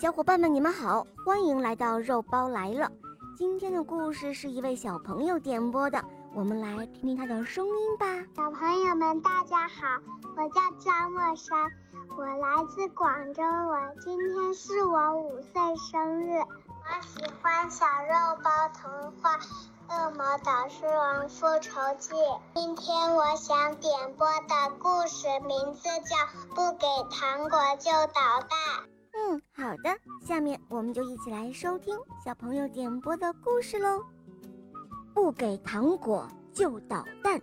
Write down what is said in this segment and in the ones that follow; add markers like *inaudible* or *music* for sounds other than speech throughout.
小伙伴们，你们好，欢迎来到肉包来了。今天的故事是一位小朋友点播的，我们来听听他的声音吧。小朋友们，大家好，我叫张默山，我来自广州，我今天是我五岁生日。我喜欢小肉包童话《恶魔导师王复仇记》。今天我想点播的故事名字叫《不给糖果就捣蛋》。嗯，好的，下面我们就一起来收听小朋友点播的故事喽。不给糖果就捣蛋。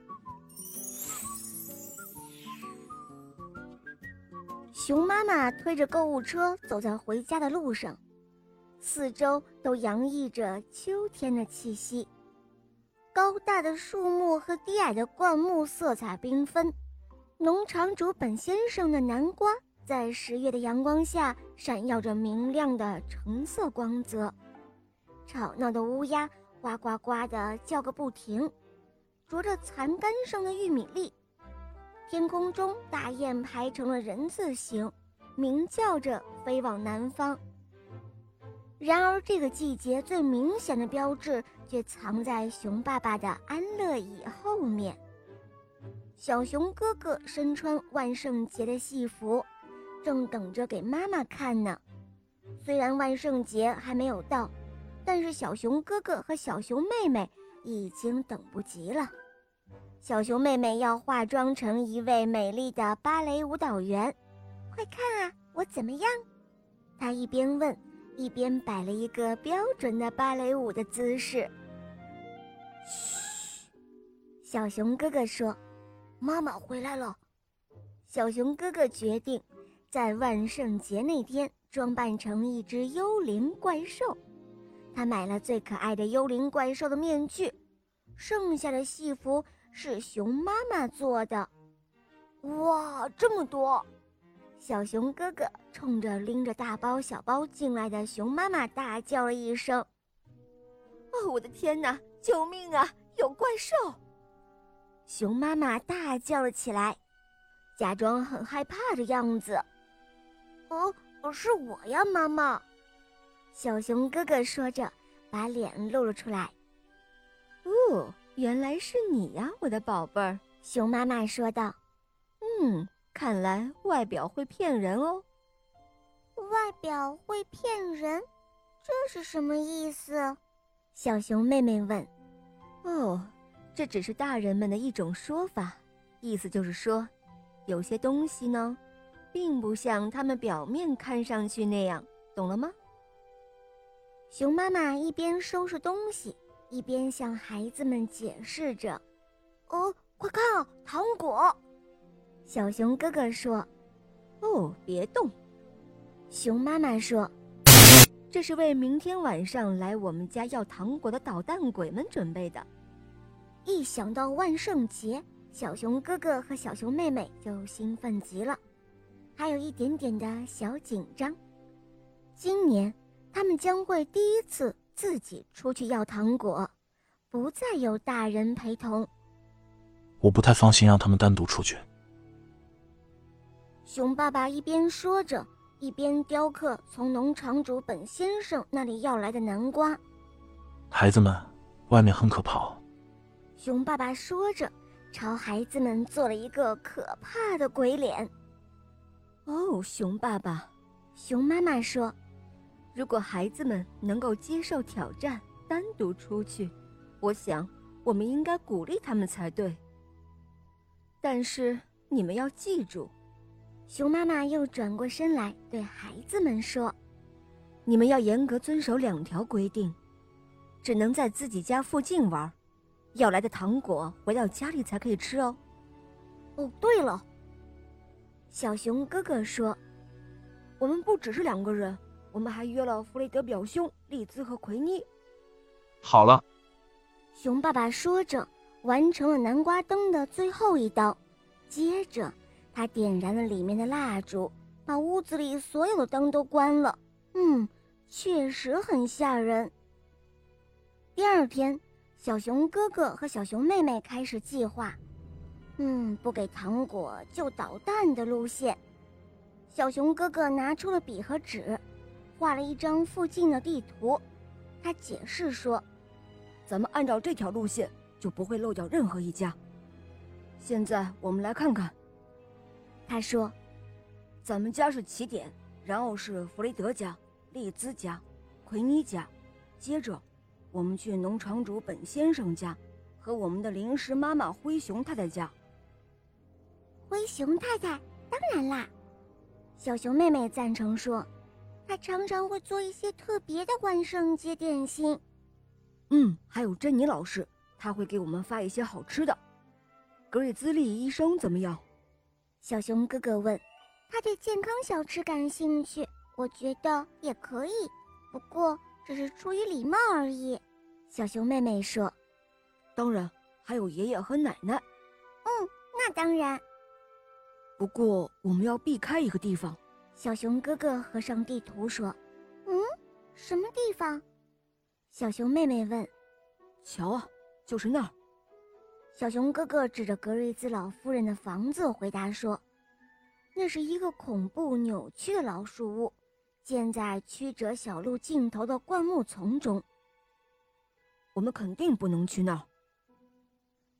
熊妈妈推着购物车走在回家的路上，四周都洋溢着秋天的气息。高大的树木和低矮的灌木色彩缤纷，农场主本先生的南瓜。在十月的阳光下，闪耀着明亮的橙色光泽。吵闹的乌鸦呱呱呱地叫个不停，啄着残干上的玉米粒。天空中，大雁排成了人字形，鸣叫着飞往南方。然而，这个季节最明显的标志却藏在熊爸爸的安乐椅后面。小熊哥哥身穿万圣节的戏服。正等着给妈妈看呢。虽然万圣节还没有到，但是小熊哥哥和小熊妹妹已经等不及了。小熊妹妹要化妆成一位美丽的芭蕾舞蹈员，快看啊，我怎么样？她一边问，一边摆了一个标准的芭蕾舞的姿势。嘘，小熊哥哥说：“妈妈回来了。”小熊哥哥决定。在万圣节那天，装扮成一只幽灵怪兽。他买了最可爱的幽灵怪兽的面具，剩下的戏服是熊妈妈做的。哇，这么多！小熊哥哥冲着拎着大包小包进来的熊妈妈大叫了一声：“哦，我的天哪！救命啊！有怪兽！”熊妈妈大叫了起来，假装很害怕的样子。哦，是我呀，妈妈。小熊哥哥说着，把脸露了出来。哦，原来是你呀，我的宝贝儿。熊妈妈说道：“嗯，看来外表会骗人哦。”外表会骗人，这是什么意思？小熊妹妹问。哦，这只是大人们的一种说法，意思就是说，有些东西呢。并不像他们表面看上去那样，懂了吗？熊妈妈一边收拾东西，一边向孩子们解释着：“哦，快看，糖果！”小熊哥哥说：“哦，别动。”熊妈妈说：“这是为明天晚上来我们家要糖果的捣蛋鬼们准备的。”一想到万圣节，小熊哥哥和小熊妹妹就兴奋极了。还有一点点的小紧张。今年，他们将会第一次自己出去要糖果，不再有大人陪同。我不太放心让他们单独出去。熊爸爸一边说着，一边雕刻从农场主本先生那里要来的南瓜。孩子们，外面很可怕。熊爸爸说着，朝孩子们做了一个可怕的鬼脸。哦，熊爸爸，熊妈妈说：“如果孩子们能够接受挑战，单独出去，我想我们应该鼓励他们才对。但是你们要记住，熊妈妈又转过身来对孩子们说：‘你们要严格遵守两条规定，只能在自己家附近玩，要来的糖果回到家里才可以吃哦。’哦，对了。”小熊哥哥说：“我们不只是两个人，我们还约了弗雷德表兄、利兹和奎妮。”好了，熊爸爸说着，完成了南瓜灯的最后一刀，接着他点燃了里面的蜡烛，把屋子里所有的灯都关了。嗯，确实很吓人。第二天，小熊哥哥和小熊妹妹开始计划。嗯，不给糖果就捣蛋的路线。小熊哥哥拿出了笔和纸，画了一张附近的地图。他解释说：“咱们按照这条路线，就不会漏掉任何一家。现在我们来看看。”他说：“咱们家是起点，然后是弗雷德家、利兹家、奎尼家，接着我们去农场主本先生家和我们的临时妈妈灰熊太太家。”灰熊太太，当然啦，小熊妹妹赞成说。她常常会做一些特别的万圣节点心。嗯，还有珍妮老师，她会给我们发一些好吃的。格瑞兹利医生怎么样？小熊哥哥问。他对健康小吃感兴趣，我觉得也可以，不过只是出于礼貌而已。小熊妹妹说。当然，还有爷爷和奶奶。嗯，那当然。不过我们要避开一个地方。小熊哥哥合上地图说：“嗯，什么地方？”小熊妹妹问。“瞧啊，就是那儿。”小熊哥哥指着格瑞兹老夫人的房子回答说：“那是一个恐怖扭曲的老树屋，建在曲折小路尽头的灌木丛中。我们肯定不能去那儿。”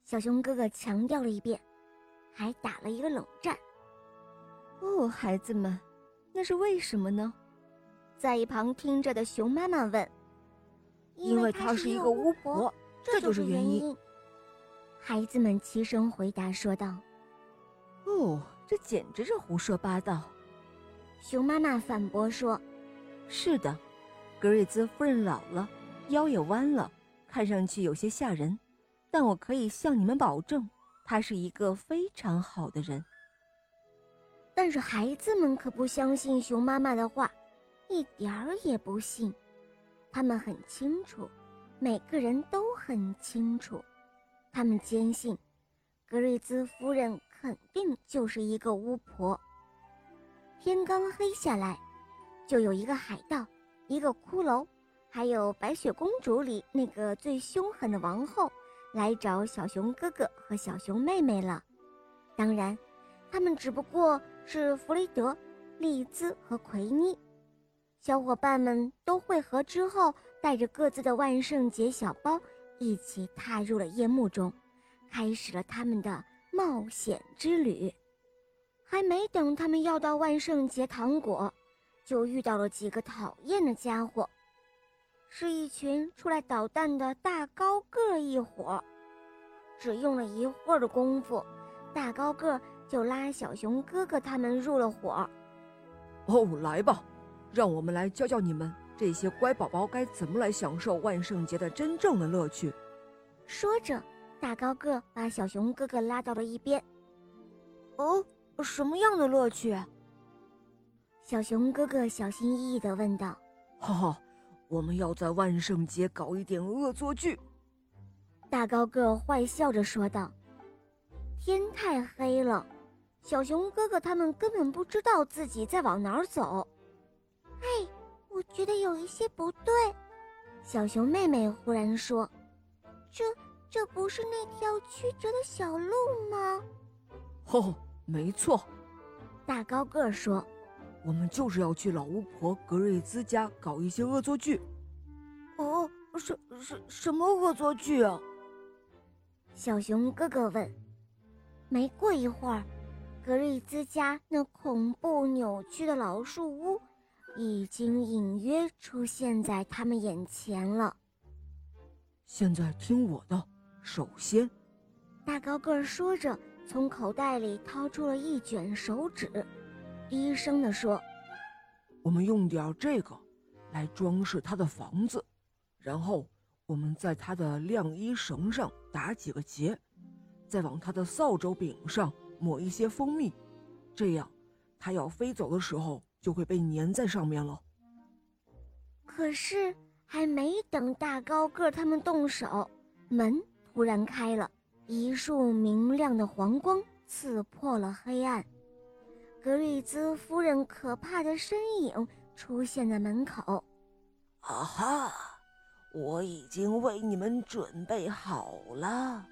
小熊哥哥强调了一遍，还打了一个冷战。“哦，孩子们。”那是为什么呢？在一旁听着的熊妈妈问：“因为她是一个巫婆，这就是原因。”孩子们齐声回答说道：“哦，这简直是胡说八道！”熊妈妈反驳说：“是的，格瑞兹夫人老了，腰也弯了，看上去有些吓人，但我可以向你们保证，她是一个非常好的人。”但是孩子们可不相信熊妈妈的话，一点儿也不信。他们很清楚，每个人都很清楚，他们坚信，格瑞兹夫人肯定就是一个巫婆。天刚黑下来，就有一个海盗，一个骷髅，还有白雪公主里那个最凶狠的王后，来找小熊哥哥和小熊妹妹了。当然，他们只不过。是弗雷德、利兹和奎妮，小伙伴们都汇合之后，带着各自的万圣节小包，一起踏入了夜幕中，开始了他们的冒险之旅。还没等他们要到万圣节糖果，就遇到了几个讨厌的家伙，是一群出来捣蛋的大高个一伙。只用了一会儿的功夫，大高个。就拉小熊哥哥他们入了伙。哦，来吧，让我们来教教你们这些乖宝宝该怎么来享受万圣节的真正的乐趣。说着，大高个把小熊哥哥拉到了一边。哦，什么样的乐趣？小熊哥哥小心翼翼地问道。哈哈，我们要在万圣节搞一点恶作剧。大高个坏笑着说道。天太黑了。小熊哥哥他们根本不知道自己在往哪儿走。哎，我觉得有一些不对。小熊妹妹忽然说：“这这不是那条曲折的小路吗？”哦，没错。大高个说：“我们就是要去老巫婆格瑞兹家搞一些恶作剧。”哦，什什什么恶作剧啊？小熊哥哥问。没过一会儿。格瑞兹家那恐怖扭曲的老树屋，已经隐约出现在他们眼前了。现在听我的，首先，大高个说着，从口袋里掏出了一卷手纸，低声地说：“我们用点这个，来装饰他的房子，然后我们在他的晾衣绳上打几个结，再往他的扫帚柄上。”抹一些蜂蜜，这样，它要飞走的时候就会被粘在上面了。可是还没等大高个他们动手，门突然开了，一束明亮的黄光刺破了黑暗，格瑞兹夫人可怕的身影出现在门口。啊哈！我已经为你们准备好了，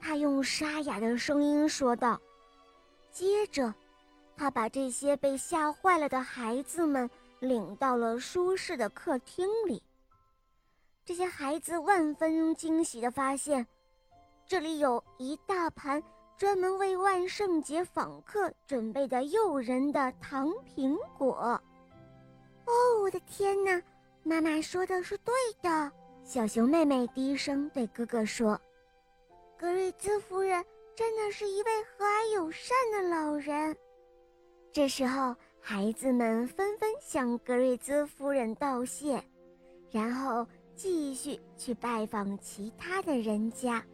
他用沙哑的声音说道。接着，他把这些被吓坏了的孩子们领到了舒适的客厅里。这些孩子万分惊喜地发现，这里有一大盘专门为万圣节访客准备的诱人的糖苹果。哦，我的天哪！妈妈说的是对的。小熊妹妹低声对哥哥说：“格瑞兹夫人真的是一位和蔼友善的老人。”这时候，孩子们纷纷向格瑞兹夫人道谢，然后继续去拜访其他的人家。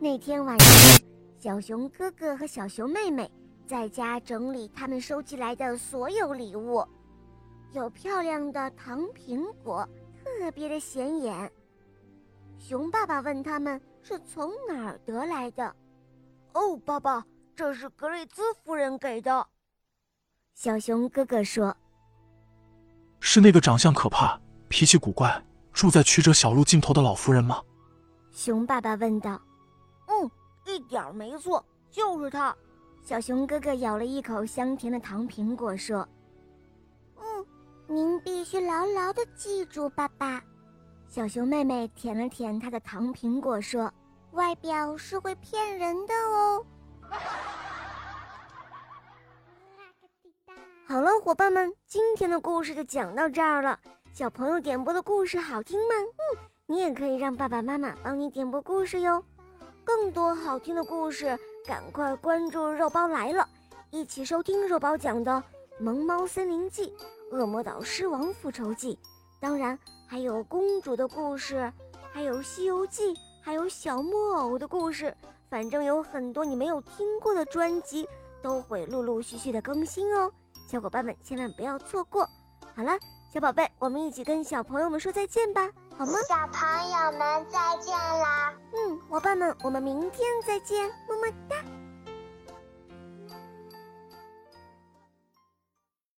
那天晚上，小熊哥哥和小熊妹妹在家整理他们收集来的所有礼物。有漂亮的糖苹果，特别的显眼。熊爸爸问他们是从哪儿得来的。哦，爸爸，这是格瑞兹夫人给的。小熊哥哥说：“是那个长相可怕、脾气古怪、住在曲折小路尽头的老夫人吗？”熊爸爸问道。“嗯，一点没错，就是她。”小熊哥哥咬了一口香甜的糖苹果说。嗯您必须牢牢的记住，爸爸。小熊妹妹舔了舔她的糖苹果，说：“外表是会骗人的哦。” *laughs* 好了，伙伴们，今天的故事就讲到这儿了。小朋友点播的故事好听吗？嗯，你也可以让爸爸妈妈帮你点播故事哟。更多好听的故事，赶快关注肉包来了，一起收听肉包讲的《萌猫森林记》。恶魔岛狮王复仇记，当然还有公主的故事，还有西游记，还有小木偶的故事，反正有很多你没有听过的专辑都会陆陆续续的更新哦，小伙伴们千万不要错过。好了，小宝贝，我们一起跟小朋友们说再见吧，好吗？小朋友们再见啦！嗯，伙伴们，我们明天再见，么么哒。